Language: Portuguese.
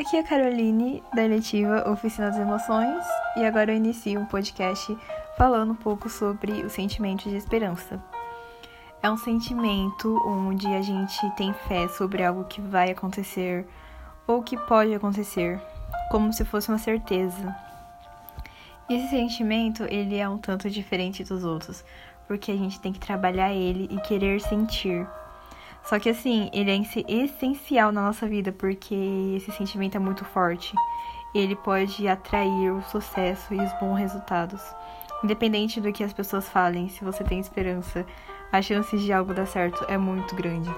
Aqui é a Caroline, da eletiva Oficina das Emoções, e agora eu inicio um podcast falando um pouco sobre o sentimento de esperança. É um sentimento onde a gente tem fé sobre algo que vai acontecer ou que pode acontecer, como se fosse uma certeza. Esse sentimento, ele é um tanto diferente dos outros, porque a gente tem que trabalhar ele e querer sentir. Só que assim, ele é essencial na nossa vida porque esse sentimento é muito forte. Ele pode atrair o sucesso e os bons resultados. Independente do que as pessoas falem, se você tem esperança, a chance de algo dar certo é muito grande.